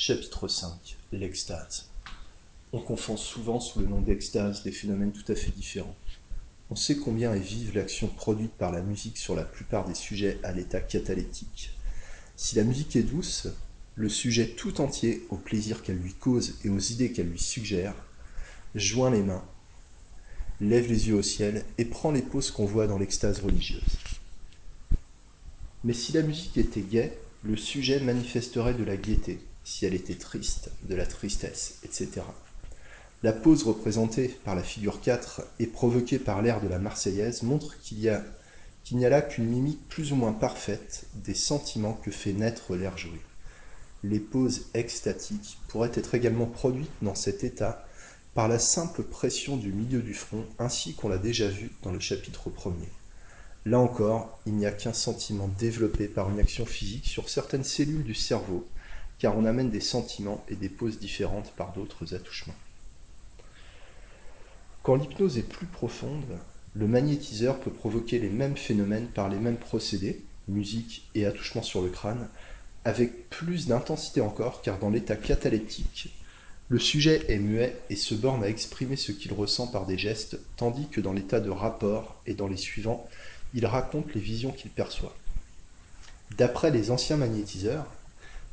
Chapitre 5 L'extase. On confond souvent sous le nom d'extase des phénomènes tout à fait différents. On sait combien est vive l'action produite par la musique sur la plupart des sujets à l'état cataleptique. Si la musique est douce, le sujet tout entier, au plaisir qu'elle lui cause et aux idées qu'elle lui suggère, joint les mains, lève les yeux au ciel et prend les poses qu'on voit dans l'extase religieuse. Mais si la musique était gaie, le sujet manifesterait de la gaieté, si elle était triste, de la tristesse, etc. La pose représentée par la figure 4 et provoquée par l'air de la Marseillaise montre qu'il n'y a là qu'une mimique plus ou moins parfaite des sentiments que fait naître l'air joué. Les poses extatiques pourraient être également produites dans cet état par la simple pression du milieu du front, ainsi qu'on l'a déjà vu dans le chapitre premier. Là encore, il n'y a qu'un sentiment développé par une action physique sur certaines cellules du cerveau, car on amène des sentiments et des poses différentes par d'autres attouchements. Quand l'hypnose est plus profonde, le magnétiseur peut provoquer les mêmes phénomènes par les mêmes procédés, musique et attouchement sur le crâne, avec plus d'intensité encore, car dans l'état cataleptique, le sujet est muet et se borne à exprimer ce qu'il ressent par des gestes, tandis que dans l'état de rapport et dans les suivants, il raconte les visions qu'il perçoit. D'après les anciens magnétiseurs,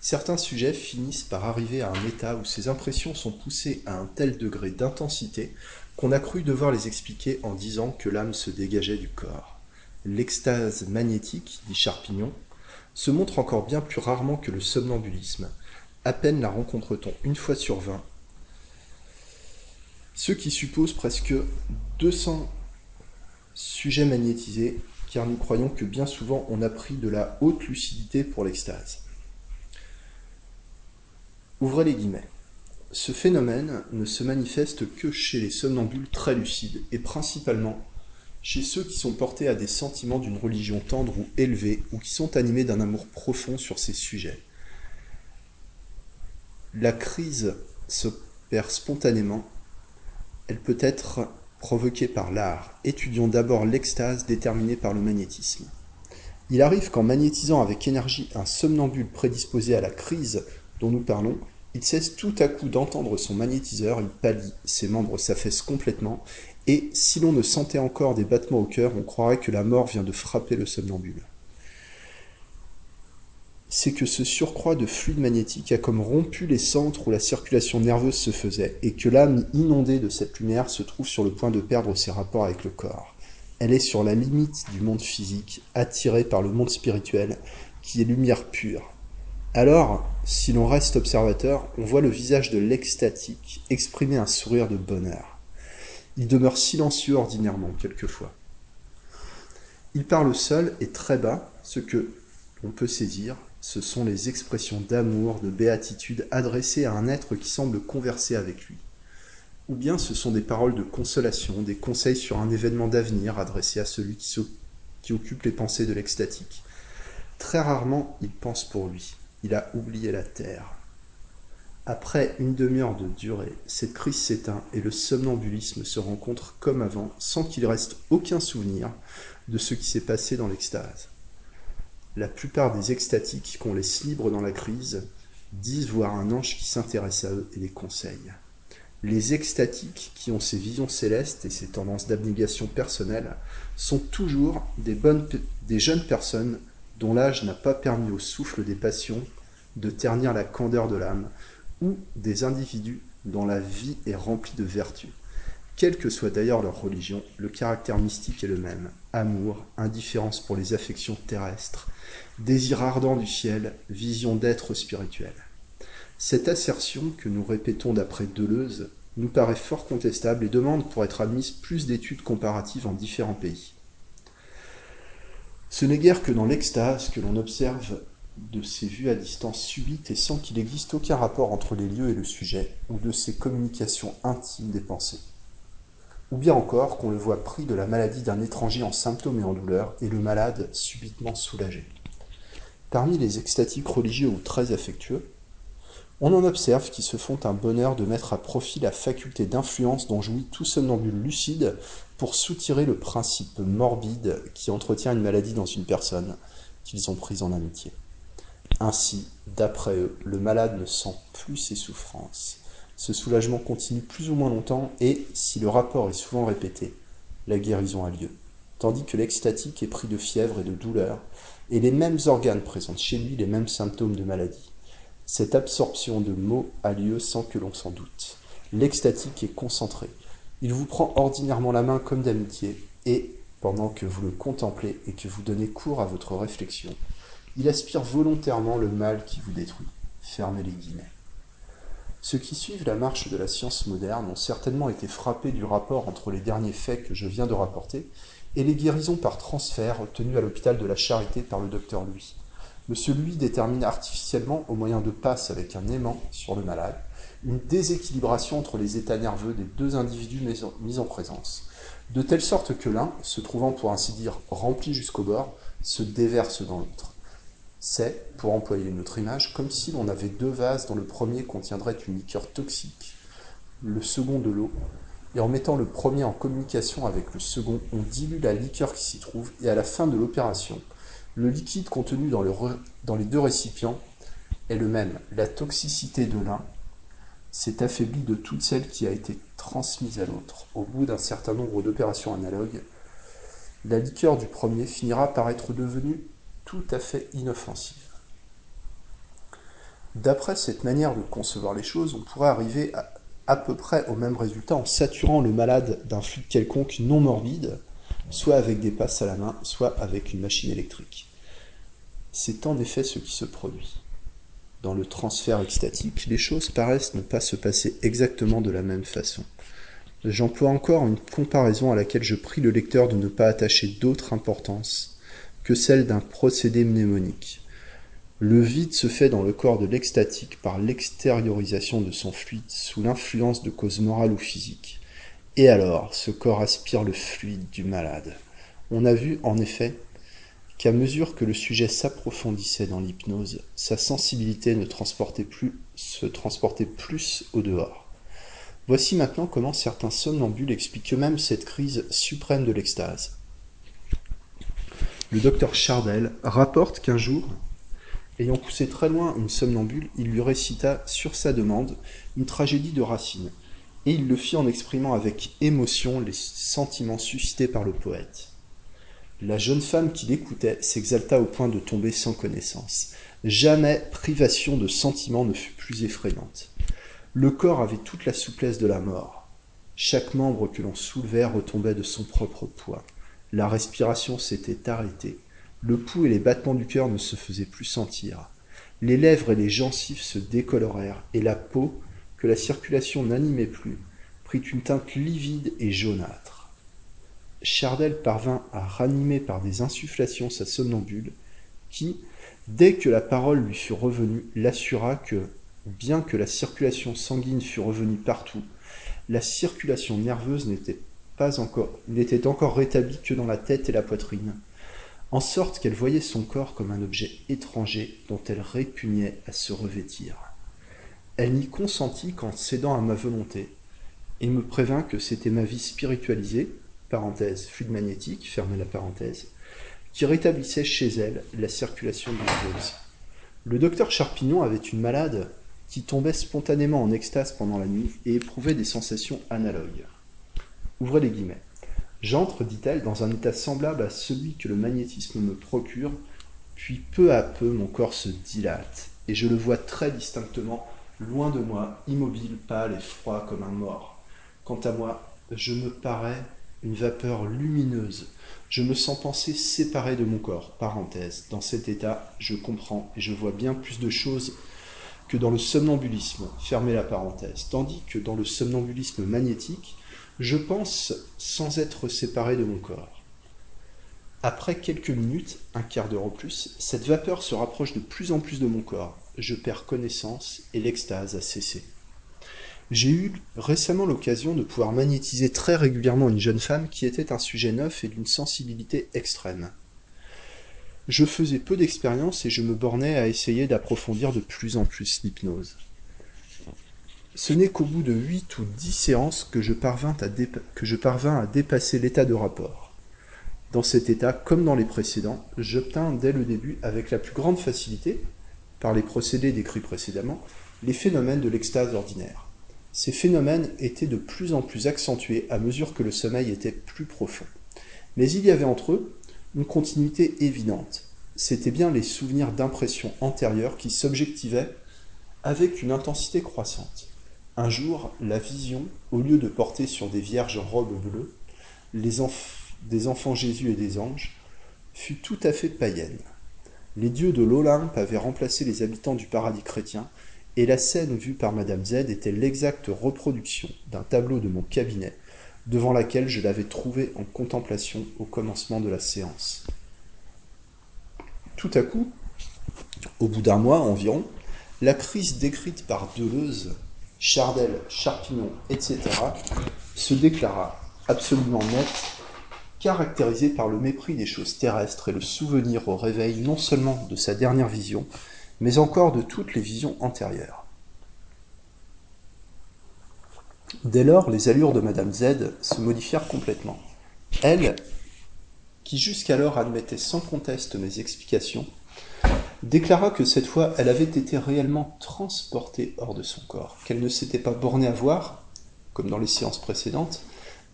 certains sujets finissent par arriver à un état où ces impressions sont poussées à un tel degré d'intensité qu'on a cru devoir les expliquer en disant que l'âme se dégageait du corps. L'extase magnétique, dit Charpignon, se montre encore bien plus rarement que le somnambulisme. À peine la rencontre-t-on une fois sur vingt, ce qui suppose presque 200 sujets magnétisés, car nous croyons que bien souvent on a pris de la haute lucidité pour l'extase. Ouvrez les guillemets. Ce phénomène ne se manifeste que chez les somnambules très lucides et principalement chez ceux qui sont portés à des sentiments d'une religion tendre ou élevée ou qui sont animés d'un amour profond sur ces sujets. La crise s'opère spontanément, elle peut être provoquée par l'art. Étudions d'abord l'extase déterminée par le magnétisme. Il arrive qu'en magnétisant avec énergie un somnambule prédisposé à la crise dont nous parlons, il cesse tout à coup d'entendre son magnétiseur, il pâlit, ses membres s'affaissent complètement, et si l'on ne sentait encore des battements au cœur, on croirait que la mort vient de frapper le somnambule. C'est que ce surcroît de fluide magnétique a comme rompu les centres où la circulation nerveuse se faisait, et que l'âme inondée de cette lumière se trouve sur le point de perdre ses rapports avec le corps. Elle est sur la limite du monde physique, attirée par le monde spirituel, qui est lumière pure, alors, si l'on reste observateur, on voit le visage de l'extatique exprimer un sourire de bonheur. Il demeure silencieux ordinairement, quelquefois. Il parle seul et très bas, ce que l'on peut saisir, ce sont les expressions d'amour, de béatitude adressées à un être qui semble converser avec lui. Ou bien ce sont des paroles de consolation, des conseils sur un événement d'avenir adressés à celui qui, qui occupe les pensées de l'extatique. Très rarement, il pense pour lui il a oublié la terre. Après une demi-heure de durée, cette crise s'éteint et le somnambulisme se rencontre comme avant, sans qu'il reste aucun souvenir de ce qui s'est passé dans l'extase. La plupart des extatiques qu'on laisse libres dans la crise disent voir un ange qui s'intéresse à eux et les conseille. Les extatiques qui ont ces visions célestes et ces tendances d'abnégation personnelle sont toujours des, des jeunes personnes dont l'âge n'a pas permis au souffle des passions de ternir la candeur de l'âme, ou des individus dont la vie est remplie de vertus. Quelle que soit d'ailleurs leur religion, le caractère mystique est le même. Amour, indifférence pour les affections terrestres, désir ardent du ciel, vision d'être spirituel. Cette assertion que nous répétons d'après Deleuze nous paraît fort contestable et demande pour être admise plus d'études comparatives en différents pays. Ce n'est guère que dans l'extase que l'on observe de ces vues à distance subites et sans qu'il existe aucun rapport entre les lieux et le sujet, ou de ces communications intimes des pensées. Ou bien encore qu'on le voit pris de la maladie d'un étranger en symptômes et en douleur, et le malade subitement soulagé. Parmi les extatiques religieux ou très affectueux, on en observe qui se font un bonheur de mettre à profit la faculté d'influence dont jouit tout somnambule lucide pour soutirer le principe morbide qui entretient une maladie dans une personne qu'ils ont prise en amitié. Ainsi, d'après eux, le malade ne sent plus ses souffrances. Ce soulagement continue plus ou moins longtemps et, si le rapport est souvent répété, la guérison a lieu. Tandis que l'extatique est pris de fièvre et de douleur, et les mêmes organes présentent chez lui les mêmes symptômes de maladie. Cette absorption de mots a lieu sans que l'on s'en doute. L'extatique est concentré. Il vous prend ordinairement la main comme d'amitié, et, pendant que vous le contemplez et que vous donnez cours à votre réflexion, il aspire volontairement le mal qui vous détruit. Fermez les guillemets. Ceux qui suivent la marche de la science moderne ont certainement été frappés du rapport entre les derniers faits que je viens de rapporter et les guérisons par transfert obtenues à l'hôpital de la Charité par le docteur Louis. Monsieur Louis détermine artificiellement, au moyen de passes avec un aimant sur le malade, une déséquilibration entre les états nerveux des deux individus mis en présence, de telle sorte que l'un, se trouvant pour ainsi dire rempli jusqu'au bord, se déverse dans l'autre. C'est, pour employer une autre image, comme si l'on avait deux vases dont le premier contiendrait une liqueur toxique, le second de l'eau, et en mettant le premier en communication avec le second, on dilue la liqueur qui s'y trouve, et à la fin de l'opération, le liquide contenu dans, les deux récipients est le même. La toxicité de l'un s'est affaiblie de toute celle qui a été transmise à l'autre. Au bout d'un certain nombre d'opérations analogues, la liqueur du premier finira par être devenue tout à fait inoffensive. D'après cette manière de concevoir les choses, on pourrait arriver à, à peu près au même résultat en saturant le malade d'un fluide quelconque non morbide, soit avec des passes à la main, soit avec une machine électrique. C'est en effet ce qui se produit. Dans le transfert extatique, les choses paraissent ne pas se passer exactement de la même façon. J'emploie encore une comparaison à laquelle je prie le lecteur de ne pas attacher d'autre importance que celle d'un procédé mnémonique. Le vide se fait dans le corps de l'extatique par l'extériorisation de son fluide sous l'influence de causes morales ou physiques. Et alors, ce corps aspire le fluide du malade. On a vu, en effet, qu'à mesure que le sujet s'approfondissait dans l'hypnose, sa sensibilité ne se transportait plus au dehors. Voici maintenant comment certains somnambules expliquent eux-mêmes cette crise suprême de l'extase. Le docteur Chardel rapporte qu'un jour, ayant poussé très loin une somnambule, il lui récita, sur sa demande, une tragédie de Racine, et il le fit en exprimant avec émotion les sentiments suscités par le poète. La jeune femme qui l'écoutait s'exalta au point de tomber sans connaissance. Jamais privation de sentiments ne fut plus effrayante. Le corps avait toute la souplesse de la mort. Chaque membre que l'on soulevait retombait de son propre poids. La respiration s'était arrêtée. Le pouls et les battements du cœur ne se faisaient plus sentir. Les lèvres et les gencives se décolorèrent, et la peau, que la circulation n'animait plus, prit une teinte livide et jaunâtre. Chardel parvint à ranimer par des insufflations sa somnambule, qui, dès que la parole lui fut revenue, l'assura que, bien que la circulation sanguine fût revenue partout, la circulation nerveuse n'était pas n'était encore rétablie que dans la tête et la poitrine, en sorte qu'elle voyait son corps comme un objet étranger dont elle répugnait à se revêtir. Elle n'y consentit qu'en cédant à ma volonté, et me prévint que c'était ma vie spiritualisée, parenthèse, fluide magnétique, fermez la parenthèse, qui rétablissait chez elle la circulation nerveuse. Le docteur Charpignon avait une malade qui tombait spontanément en extase pendant la nuit et éprouvait des sensations analogues. Ouvrez les guillemets. J'entre, dit-elle, dans un état semblable à celui que le magnétisme me procure, puis peu à peu mon corps se dilate, et je le vois très distinctement, loin de moi, immobile, pâle et froid comme un mort. Quant à moi, je me parais une vapeur lumineuse. Je me sens penser séparé de mon corps. Parenthèse. Dans cet état, je comprends et je vois bien plus de choses que dans le somnambulisme. Fermez la parenthèse. Tandis que dans le somnambulisme magnétique, je pense sans être séparé de mon corps. Après quelques minutes, un quart d'heure au plus, cette vapeur se rapproche de plus en plus de mon corps. Je perds connaissance et l'extase a cessé. J'ai eu récemment l'occasion de pouvoir magnétiser très régulièrement une jeune femme qui était un sujet neuf et d'une sensibilité extrême. Je faisais peu d'expérience et je me bornais à essayer d'approfondir de plus en plus l'hypnose. Ce n'est qu'au bout de huit ou dix séances que je parvins à, que je parvins à dépasser l'état de rapport. Dans cet état, comme dans les précédents, j'obtins dès le début, avec la plus grande facilité, par les procédés décrits précédemment, les phénomènes de l'extase ordinaire. Ces phénomènes étaient de plus en plus accentués à mesure que le sommeil était plus profond. Mais il y avait entre eux une continuité évidente. C'étaient bien les souvenirs d'impressions antérieures qui s'objectivaient avec une intensité croissante. Un jour, la vision, au lieu de porter sur des vierges en robes bleues, les des enfants Jésus et des anges, fut tout à fait païenne. Les dieux de l'Olympe avaient remplacé les habitants du paradis chrétien, et la scène vue par Madame Z était l'exacte reproduction d'un tableau de mon cabinet, devant laquelle je l'avais trouvé en contemplation au commencement de la séance. Tout à coup, au bout d'un mois environ, la crise décrite par Deleuze, Chardel, Charpignon, etc., se déclara absolument nette caractérisé par le mépris des choses terrestres et le souvenir au réveil non seulement de sa dernière vision, mais encore de toutes les visions antérieures. Dès lors, les allures de Madame Z se modifièrent complètement. Elle, qui jusqu'alors admettait sans conteste mes explications, déclara que cette fois elle avait été réellement transportée hors de son corps, qu'elle ne s'était pas bornée à voir, comme dans les séances précédentes,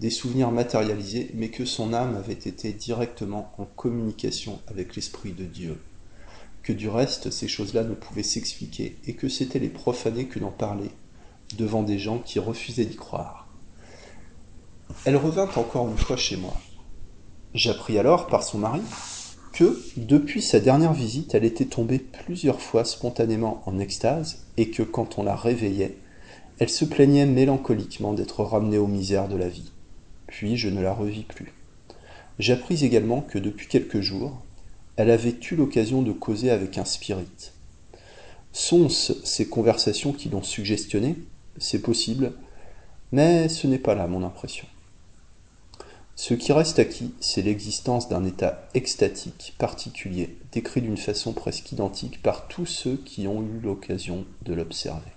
des souvenirs matérialisés, mais que son âme avait été directement en communication avec l'Esprit de Dieu. Que du reste, ces choses-là ne pouvaient s'expliquer, et que c'étaient les profanés que d'en parler devant des gens qui refusaient d'y croire. Elle revint encore une fois chez moi. J'appris alors par son mari que, depuis sa dernière visite, elle était tombée plusieurs fois spontanément en extase, et que quand on la réveillait, elle se plaignait mélancoliquement d'être ramenée aux misères de la vie puis je ne la revis plus. J'appris également que depuis quelques jours, elle avait eu l'occasion de causer avec un spirit. Sont-ce ces conversations qui l'ont suggestionné C'est possible, mais ce n'est pas là mon impression. Ce qui reste acquis, c'est l'existence d'un état extatique particulier, décrit d'une façon presque identique par tous ceux qui ont eu l'occasion de l'observer.